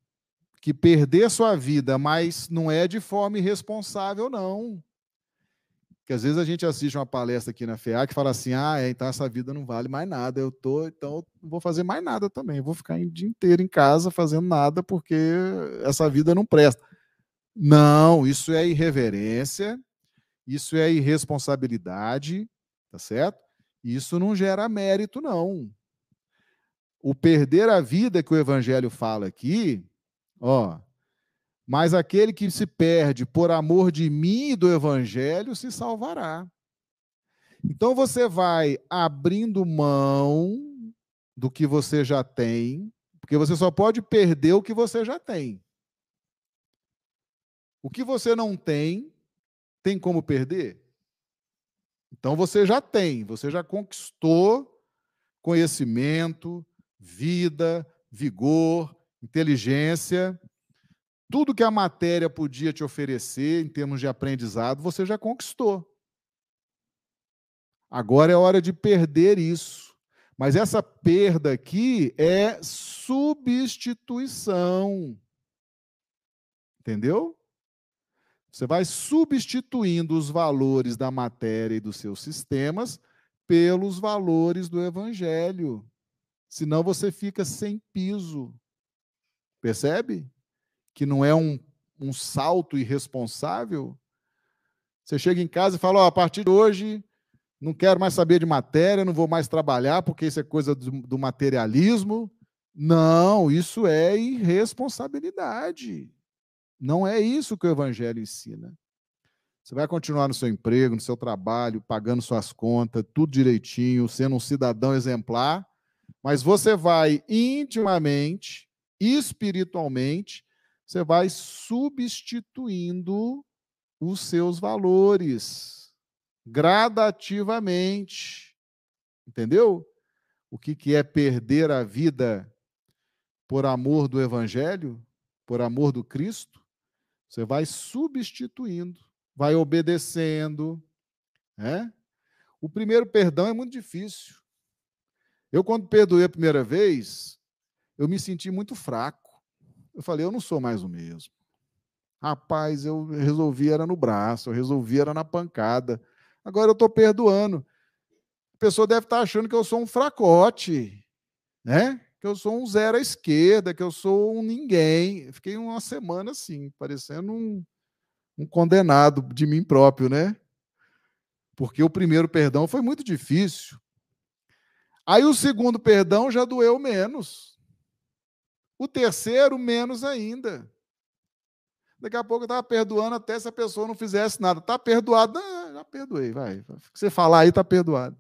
que perder sua vida, mas não é de forma irresponsável, não. Que às vezes a gente assiste uma palestra aqui na FEA que fala assim: ah, é, então essa vida não vale mais nada, eu tô, então não vou fazer mais nada também, vou ficar o dia inteiro em casa fazendo nada porque essa vida não presta. Não, isso é irreverência, isso é irresponsabilidade, tá certo? Isso não gera mérito, não. O perder a vida que o evangelho fala aqui Ó, mas aquele que se perde por amor de mim e do evangelho se salvará. Então você vai abrindo mão do que você já tem, porque você só pode perder o que você já tem. O que você não tem, tem como perder? Então você já tem, você já conquistou conhecimento, vida, vigor, inteligência, tudo que a matéria podia te oferecer em termos de aprendizado, você já conquistou. Agora é hora de perder isso. Mas essa perda aqui é substituição. Entendeu? Você vai substituindo os valores da matéria e dos seus sistemas pelos valores do evangelho. Senão você fica sem piso. Percebe? Que não é um, um salto irresponsável. Você chega em casa e fala: oh, a partir de hoje, não quero mais saber de matéria, não vou mais trabalhar, porque isso é coisa do, do materialismo. Não, isso é irresponsabilidade. Não é isso que o Evangelho ensina. Você vai continuar no seu emprego, no seu trabalho, pagando suas contas, tudo direitinho, sendo um cidadão exemplar, mas você vai intimamente espiritualmente, você vai substituindo os seus valores gradativamente. Entendeu? O que, que é perder a vida por amor do Evangelho, por amor do Cristo? Você vai substituindo, vai obedecendo. Né? O primeiro perdão é muito difícil. Eu, quando perdoei a primeira vez, eu me senti muito fraco. Eu falei, eu não sou mais o mesmo. Rapaz, eu resolvi era no braço, eu resolvi era na pancada. Agora eu estou perdoando. A pessoa deve estar tá achando que eu sou um fracote, né? Que eu sou um zero à esquerda, que eu sou um ninguém. Fiquei uma semana assim, parecendo um, um condenado de mim próprio, né? Porque o primeiro perdão foi muito difícil. Aí o segundo perdão já doeu menos. O terceiro, menos ainda. Daqui a pouco eu estava perdoando até se a pessoa não fizesse nada. Está perdoado. Não, já perdoei, vai. Você falar aí está perdoado.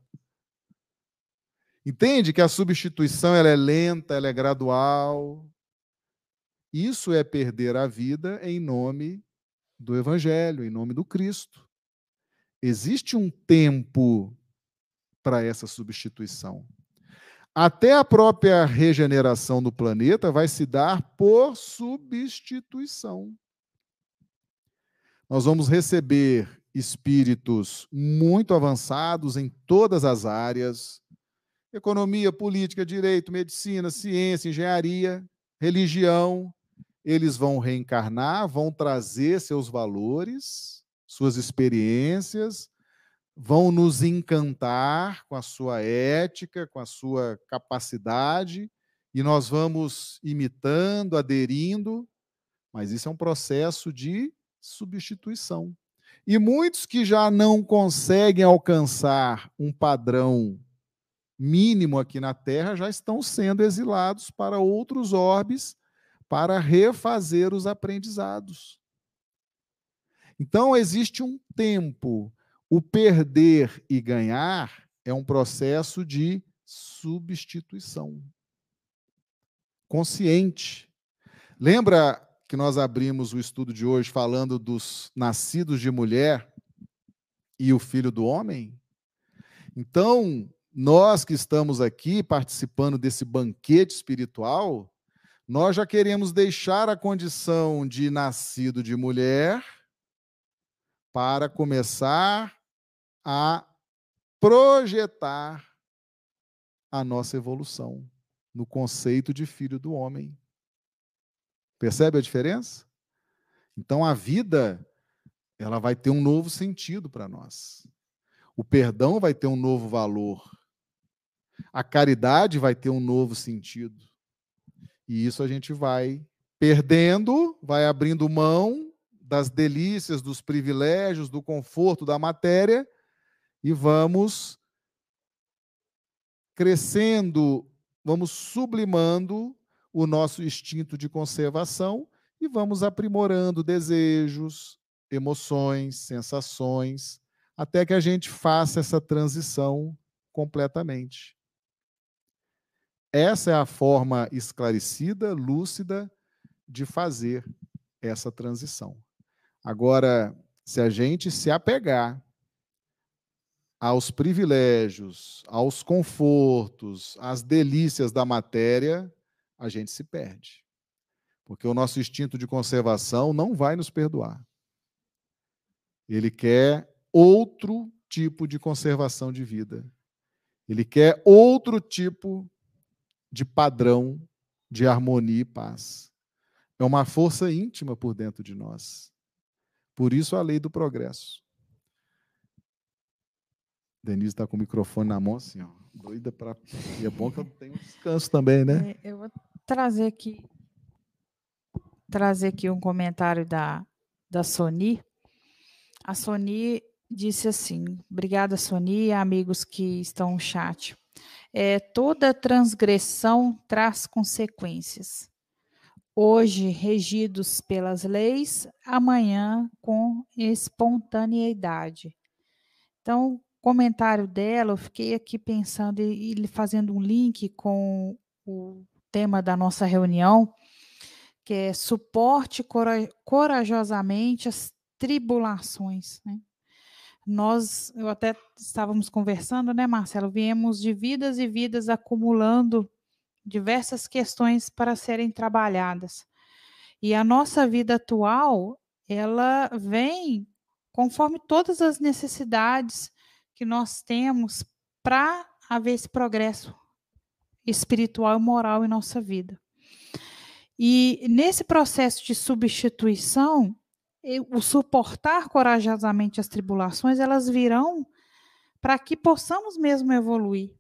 Entende que a substituição ela é lenta, ela é gradual. Isso é perder a vida em nome do Evangelho, em nome do Cristo. Existe um tempo para essa substituição. Até a própria regeneração do planeta vai se dar por substituição. Nós vamos receber espíritos muito avançados em todas as áreas: economia, política, direito, medicina, ciência, engenharia, religião. Eles vão reencarnar, vão trazer seus valores, suas experiências, vão nos encantar com a sua ética, com a sua capacidade, e nós vamos imitando, aderindo, mas isso é um processo de substituição. E muitos que já não conseguem alcançar um padrão mínimo aqui na Terra já estão sendo exilados para outros orbes para refazer os aprendizados. Então, existe um tempo o perder e ganhar é um processo de substituição. Consciente. Lembra que nós abrimos o estudo de hoje falando dos nascidos de mulher e o filho do homem? Então, nós que estamos aqui participando desse banquete espiritual, nós já queremos deixar a condição de nascido de mulher para começar a projetar a nossa evolução no conceito de filho do homem. Percebe a diferença? Então a vida ela vai ter um novo sentido para nós. O perdão vai ter um novo valor. A caridade vai ter um novo sentido. E isso a gente vai perdendo, vai abrindo mão das delícias, dos privilégios, do conforto da matéria e vamos crescendo, vamos sublimando o nosso instinto de conservação e vamos aprimorando desejos, emoções, sensações, até que a gente faça essa transição completamente. Essa é a forma esclarecida, lúcida de fazer essa transição. Agora, se a gente se apegar aos privilégios, aos confortos, às delícias da matéria, a gente se perde. Porque o nosso instinto de conservação não vai nos perdoar. Ele quer outro tipo de conservação de vida. Ele quer outro tipo de padrão de harmonia e paz. É uma força íntima por dentro de nós. Por isso a lei do progresso. Denise está com o microfone na mão, assim, ó, doida para. E é bom que eu tenho um descanso também, né? É, eu vou trazer aqui trazer aqui um comentário da, da Sony. A Sony disse assim: obrigada, Sony, amigos que estão no chat. É, toda transgressão traz consequências. Hoje regidos pelas leis, amanhã com espontaneidade. Então, comentário dela, eu fiquei aqui pensando e fazendo um link com o tema da nossa reunião, que é suporte corajosamente as tribulações. Né? Nós, eu até estávamos conversando, né, Marcelo? Viemos de vidas e vidas acumulando diversas questões para serem trabalhadas. E a nossa vida atual, ela vem conforme todas as necessidades que nós temos para haver esse progresso espiritual e moral em nossa vida. E nesse processo de substituição, o suportar corajosamente as tribulações, elas virão para que possamos mesmo evoluir.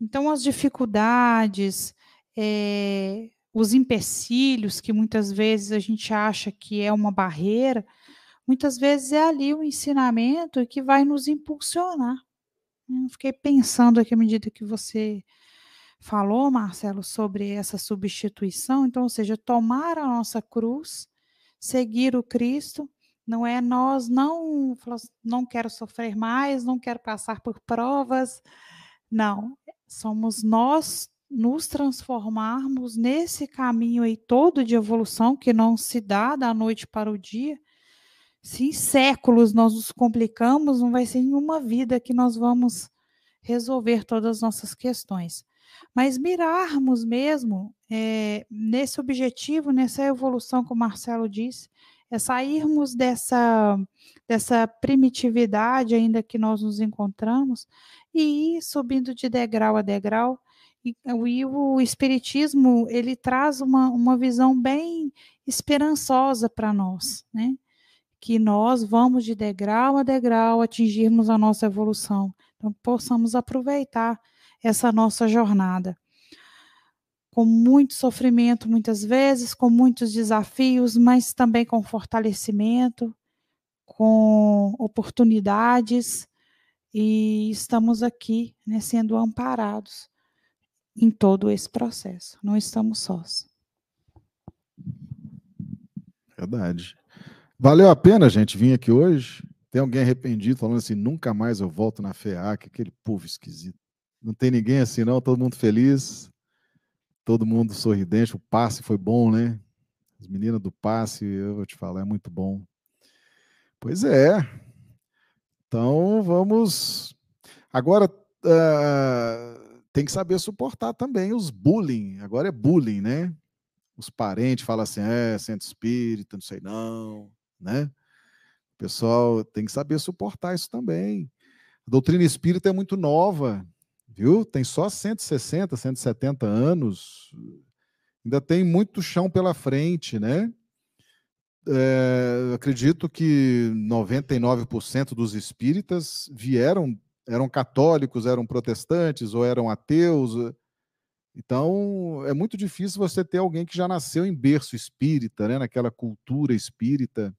Então, as dificuldades, é, os empecilhos que muitas vezes a gente acha que é uma barreira, muitas vezes é ali o ensinamento que vai nos impulsionar. Eu fiquei pensando aqui à medida que você falou, Marcelo, sobre essa substituição, então, ou seja, tomar a nossa cruz, seguir o Cristo Não é nós não não quero sofrer mais, não quero passar por provas. Não, somos nós nos transformarmos nesse caminho aí todo de evolução que não se dá da noite para o dia. Se em séculos nós nos complicamos, não vai ser em uma vida que nós vamos resolver todas as nossas questões. Mas mirarmos mesmo é, nesse objetivo, nessa evolução, como o Marcelo disse, é sairmos dessa, dessa primitividade ainda que nós nos encontramos e ir subindo de degrau a degrau. E, e o Espiritismo, ele traz uma, uma visão bem esperançosa para nós, né? Que nós vamos de degrau a degrau atingirmos a nossa evolução. Então, possamos aproveitar essa nossa jornada. Com muito sofrimento, muitas vezes, com muitos desafios, mas também com fortalecimento, com oportunidades, e estamos aqui né, sendo amparados em todo esse processo. Não estamos sós. Verdade. Valeu a pena, gente, vir aqui hoje? Tem alguém arrependido falando assim, nunca mais eu volto na FEAC, aquele povo esquisito. Não tem ninguém assim, não, todo mundo feliz, todo mundo sorridente. O passe foi bom, né? As meninas do passe, eu vou te falar, é muito bom. Pois é. Então vamos. Agora uh, tem que saber suportar também os bullying. Agora é bullying, né? Os parentes falam assim, é, centro espírita, não sei não, né? O pessoal tem que saber suportar isso também. A doutrina espírita é muito nova, viu? Tem só 160, 170 anos, ainda tem muito chão pela frente, né? É, acredito que 99% dos espíritas vieram, eram católicos, eram protestantes ou eram ateus. Então, é muito difícil você ter alguém que já nasceu em berço espírita, né? naquela cultura espírita.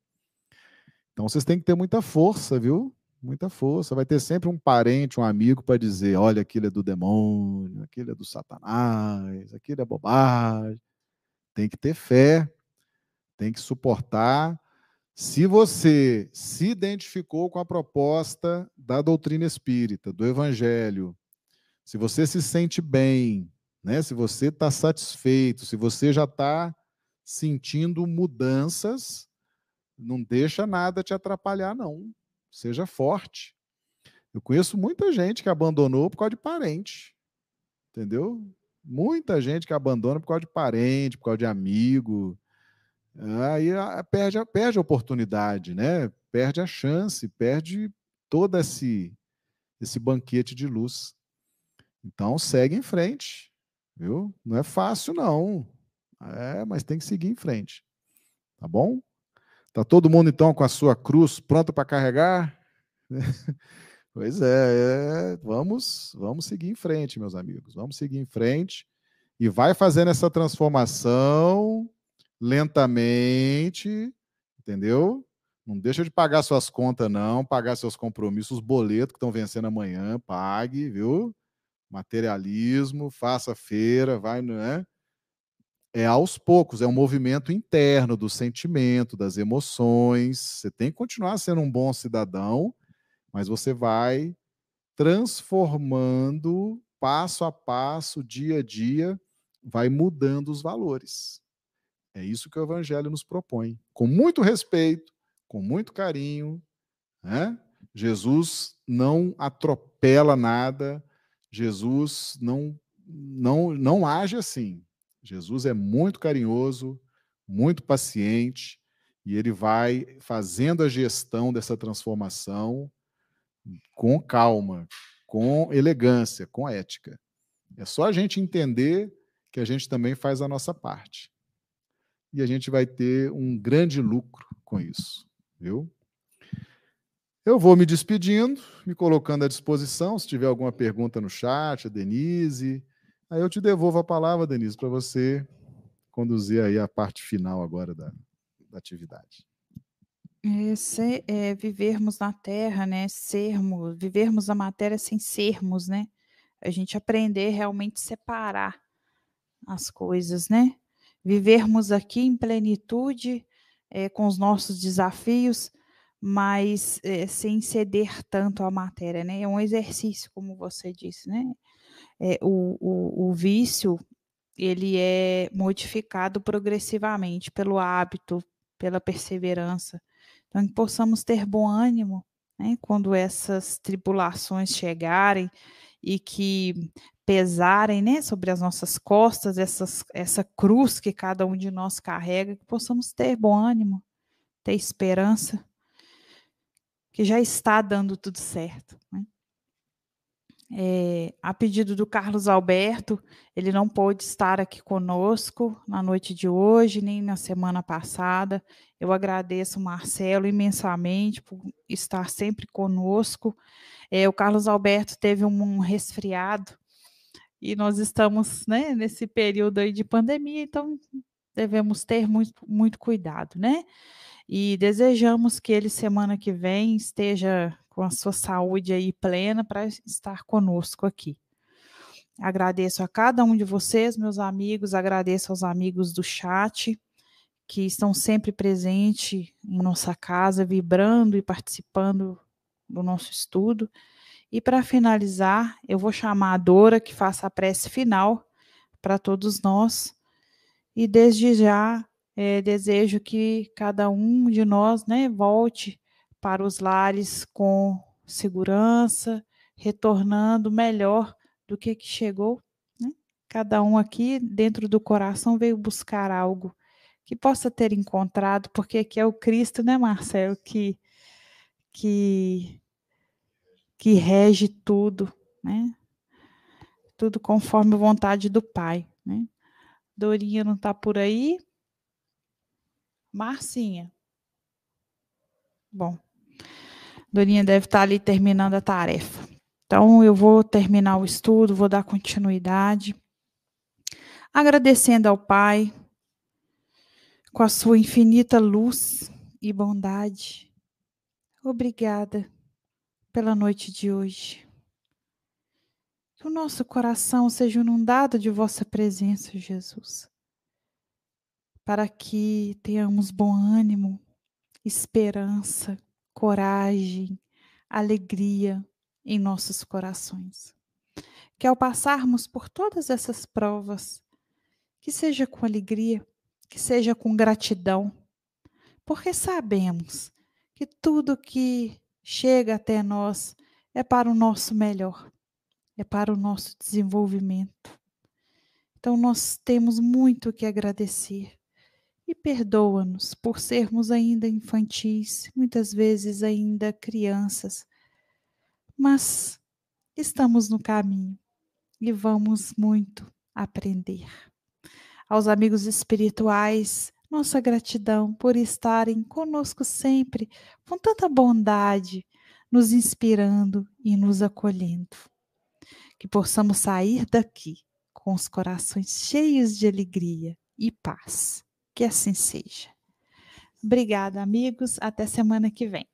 Então, vocês têm que ter muita força, viu? muita força. Vai ter sempre um parente, um amigo para dizer: olha, aquilo é do demônio, aquilo é do satanás, aquilo é bobagem. Tem que ter fé, tem que suportar. Se você se identificou com a proposta da doutrina espírita, do evangelho, se você se sente bem, né? se você está satisfeito, se você já está sentindo mudanças, não deixa nada te atrapalhar, não seja forte. Eu conheço muita gente que abandonou por causa de parente, entendeu? Muita gente que abandona por causa de parente, por causa de amigo. Aí perde, perde a oportunidade, né? Perde a chance, perde todo esse, esse banquete de luz. Então segue em frente, viu? Não é fácil, não. É, mas tem que seguir em frente. Tá bom? Tá todo mundo então com a sua cruz pronta para carregar? pois é, é, vamos, vamos seguir em frente, meus amigos. Vamos seguir em frente e vai fazendo essa transformação lentamente, entendeu? Não deixa de pagar suas contas, não, pagar seus compromissos, os boletos que estão vencendo amanhã, pague, viu? Materialismo, faça feira, vai, né? é aos poucos, é um movimento interno do sentimento, das emoções. Você tem que continuar sendo um bom cidadão, mas você vai transformando passo a passo, dia a dia, vai mudando os valores. É isso que o Evangelho nos propõe. Com muito respeito, com muito carinho. Né? Jesus não atropela nada, Jesus não, não, não age assim. Jesus é muito carinhoso, muito paciente, e ele vai fazendo a gestão dessa transformação com calma, com elegância, com ética. É só a gente entender que a gente também faz a nossa parte. E a gente vai ter um grande lucro com isso, viu? Eu vou me despedindo, me colocando à disposição. Se tiver alguma pergunta no chat, a Denise, Aí eu te devolvo a palavra, Denise, para você conduzir aí a parte final agora da, da atividade. É, ser, é, vivermos na Terra, né? Sermos, vivermos a matéria sem sermos, né? A gente aprender realmente separar as coisas, né? Vivermos aqui em plenitude, é, com os nossos desafios, mas é, sem ceder tanto à matéria, né? É um exercício, como você disse, né? É, o, o, o vício, ele é modificado progressivamente pelo hábito, pela perseverança. Então, que possamos ter bom ânimo né, quando essas tribulações chegarem e que pesarem né, sobre as nossas costas, essas, essa cruz que cada um de nós carrega, que possamos ter bom ânimo, ter esperança que já está dando tudo certo. Né? É, a pedido do Carlos Alberto, ele não pôde estar aqui conosco na noite de hoje, nem na semana passada. Eu agradeço o Marcelo imensamente por estar sempre conosco. É, o Carlos Alberto teve um resfriado e nós estamos né, nesse período aí de pandemia, então devemos ter muito, muito cuidado, né? E desejamos que ele semana que vem esteja com a sua saúde aí plena para estar conosco aqui. Agradeço a cada um de vocês, meus amigos, agradeço aos amigos do chat que estão sempre presentes em nossa casa, vibrando e participando do nosso estudo. E para finalizar, eu vou chamar a Dora que faça a prece final para todos nós. E desde já é, desejo que cada um de nós né, volte para os lares com segurança, retornando melhor do que, que chegou. Né? Cada um aqui, dentro do coração, veio buscar algo que possa ter encontrado, porque aqui é o Cristo, né, Marcelo, que, que, que rege tudo, né? Tudo conforme a vontade do Pai, né? Dorinha não está por aí, Marcinha. Bom, Dorinha deve estar ali terminando a tarefa. Então, eu vou terminar o estudo, vou dar continuidade. Agradecendo ao Pai, com a sua infinita luz e bondade. Obrigada pela noite de hoje. Que o nosso coração seja inundado de vossa presença, Jesus para que tenhamos bom ânimo, esperança, coragem, alegria em nossos corações. Que ao passarmos por todas essas provas, que seja com alegria, que seja com gratidão, porque sabemos que tudo que chega até nós é para o nosso melhor, é para o nosso desenvolvimento. Então, nós temos muito que agradecer e perdoa-nos por sermos ainda infantis, muitas vezes ainda crianças, mas estamos no caminho e vamos muito aprender. Aos amigos espirituais, nossa gratidão por estarem conosco sempre, com tanta bondade, nos inspirando e nos acolhendo. Que possamos sair daqui com os corações cheios de alegria e paz. Que assim seja. Obrigada, amigos. Até semana que vem.